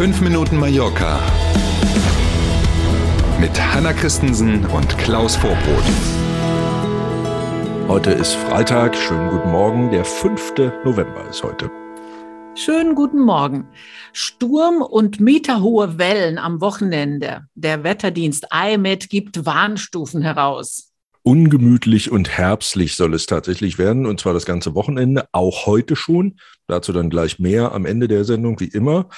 5 Minuten Mallorca mit Hanna Christensen und Klaus Vorbrot. Heute ist Freitag, schönen guten Morgen, der 5. November ist heute. Schönen guten Morgen. Sturm und meterhohe Wellen am Wochenende. Der Wetterdienst IMET gibt Warnstufen heraus. Ungemütlich und herbstlich soll es tatsächlich werden, und zwar das ganze Wochenende, auch heute schon. Dazu dann gleich mehr am Ende der Sendung, wie immer.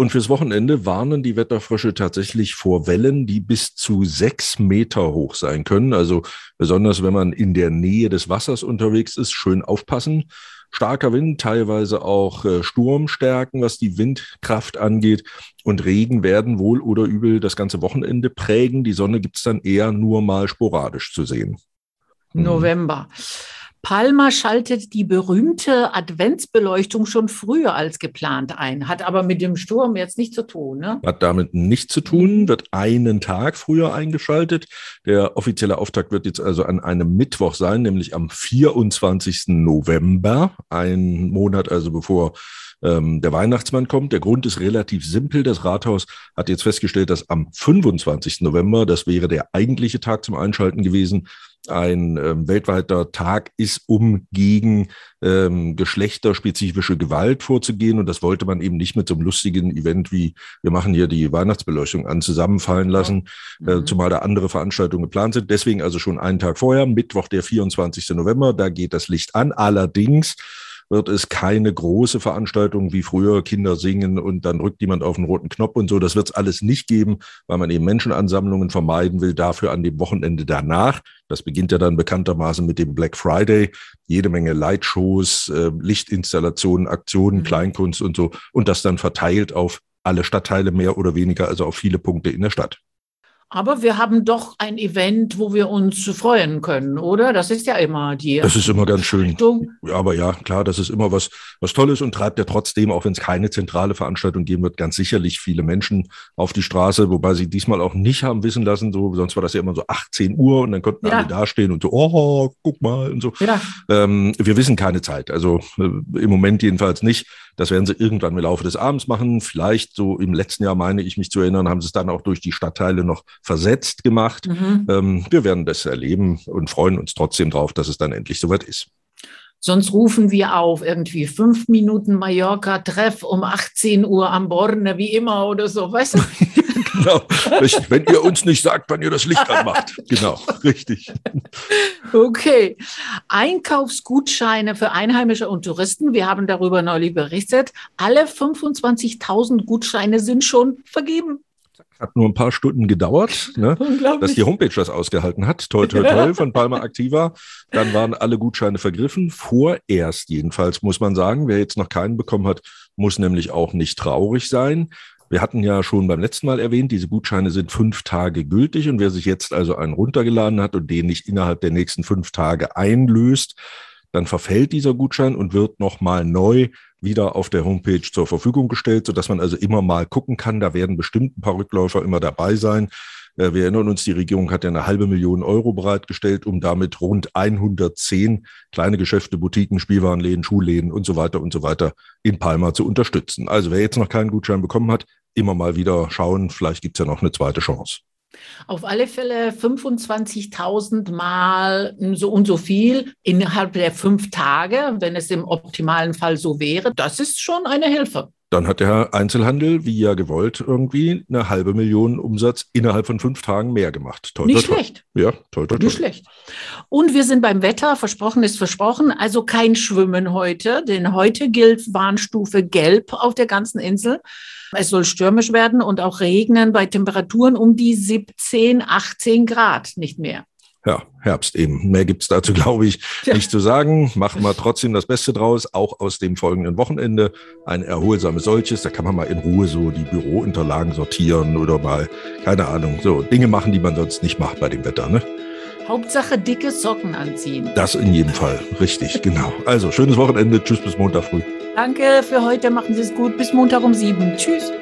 Und fürs Wochenende warnen die Wetterfrösche tatsächlich vor Wellen, die bis zu sechs Meter hoch sein können. Also besonders wenn man in der Nähe des Wassers unterwegs ist, schön aufpassen. Starker Wind, teilweise auch äh, Sturmstärken, was die Windkraft angeht. Und Regen werden wohl oder übel das ganze Wochenende prägen. Die Sonne gibt's dann eher nur mal sporadisch zu sehen. November. Palma schaltet die berühmte Adventsbeleuchtung schon früher als geplant ein, hat aber mit dem Sturm jetzt nichts zu tun. Ne? Hat damit nichts zu tun, wird einen Tag früher eingeschaltet. Der offizielle Auftakt wird jetzt also an einem Mittwoch sein, nämlich am 24. November, ein Monat also bevor ähm, der Weihnachtsmann kommt. Der Grund ist relativ simpel. Das Rathaus hat jetzt festgestellt, dass am 25. November, das wäre der eigentliche Tag zum Einschalten gewesen, ein ähm, weltweiter Tag ist, um gegen ähm, geschlechterspezifische Gewalt vorzugehen. Und das wollte man eben nicht mit so einem lustigen Event wie wir machen hier die Weihnachtsbeleuchtung an zusammenfallen lassen, mhm. äh, zumal da andere Veranstaltungen geplant sind. Deswegen also schon einen Tag vorher, Mittwoch, der 24. November, da geht das Licht an. Allerdings wird es keine große Veranstaltung wie früher, Kinder singen und dann drückt jemand auf den roten Knopf und so. Das wird es alles nicht geben, weil man eben Menschenansammlungen vermeiden will. Dafür an dem Wochenende danach, das beginnt ja dann bekanntermaßen mit dem Black Friday, jede Menge Lightshows, äh, Lichtinstallationen, Aktionen, mhm. Kleinkunst und so. Und das dann verteilt auf alle Stadtteile mehr oder weniger, also auf viele Punkte in der Stadt. Aber wir haben doch ein Event, wo wir uns freuen können, oder? Das ist ja immer die. Das ist immer ganz schön. Ja, aber ja, klar, das ist immer was, was Tolles und treibt ja trotzdem, auch wenn es keine zentrale Veranstaltung geben wird, ganz sicherlich viele Menschen auf die Straße, wobei sie diesmal auch nicht haben wissen lassen, so, sonst war das ja immer so 18 Uhr und dann konnten ja. alle dastehen und so, oh, guck mal und so. Ja. Ähm, wir wissen keine Zeit. Also äh, im Moment jedenfalls nicht. Das werden sie irgendwann im Laufe des Abends machen. Vielleicht so im letzten Jahr, meine ich mich zu erinnern, haben sie es dann auch durch die Stadtteile noch versetzt gemacht. Mhm. Ähm, wir werden das erleben und freuen uns trotzdem drauf, dass es dann endlich soweit ist. Sonst rufen wir auf, irgendwie fünf Minuten Mallorca-Treff um 18 Uhr am Borne, wie immer oder so, weißt du? genau. Wenn ihr uns nicht sagt, wann ihr das Licht anmacht. Genau, richtig. Okay. Einkaufsgutscheine für Einheimische und Touristen. Wir haben darüber neulich berichtet. Alle 25.000 Gutscheine sind schon vergeben. Hat nur ein paar Stunden gedauert, ne, dass die Homepage das ausgehalten hat. Toll, toll, toll von Palma Activa. Dann waren alle Gutscheine vergriffen. Vorerst jedenfalls muss man sagen, wer jetzt noch keinen bekommen hat, muss nämlich auch nicht traurig sein. Wir hatten ja schon beim letzten Mal erwähnt, diese Gutscheine sind fünf Tage gültig und wer sich jetzt also einen runtergeladen hat und den nicht innerhalb der nächsten fünf Tage einlöst, dann verfällt dieser Gutschein und wird nochmal neu wieder auf der Homepage zur Verfügung gestellt, sodass man also immer mal gucken kann. Da werden bestimmt ein paar Rückläufer immer dabei sein. Äh, wir erinnern uns, die Regierung hat ja eine halbe Million Euro bereitgestellt, um damit rund 110 kleine Geschäfte, Boutiquen, Spielwarenläden, Schulläden und so weiter und so weiter in Palma zu unterstützen. Also wer jetzt noch keinen Gutschein bekommen hat, immer mal wieder schauen, vielleicht gibt es ja noch eine zweite Chance. Auf alle Fälle 25.000 Mal so und so viel innerhalb der fünf Tage, wenn es im optimalen Fall so wäre. Das ist schon eine Hilfe. Dann hat der Einzelhandel, wie ja gewollt, irgendwie eine halbe Million Umsatz innerhalb von fünf Tagen mehr gemacht. Toll, Nicht toll, schlecht. Ja, toll, toll. Nicht schlecht. Und wir sind beim Wetter, versprochen ist versprochen, also kein Schwimmen heute, denn heute gilt Warnstufe Gelb auf der ganzen Insel. Es soll stürmisch werden und auch regnen bei Temperaturen um die 17, 18 Grad, nicht mehr ja, Herbst eben. Mehr gibt's dazu, glaube ich, ja. nicht zu sagen. Machen wir trotzdem das Beste draus, auch aus dem folgenden Wochenende. Ein erholsames solches. Da kann man mal in Ruhe so die Bürounterlagen sortieren oder mal, keine Ahnung, so Dinge machen, die man sonst nicht macht bei dem Wetter. Ne? Hauptsache dicke Socken anziehen. Das in jedem Fall, richtig, genau. Also schönes Wochenende. Tschüss bis Montag früh. Danke für heute. Machen Sie es gut. Bis Montag um sieben. Tschüss.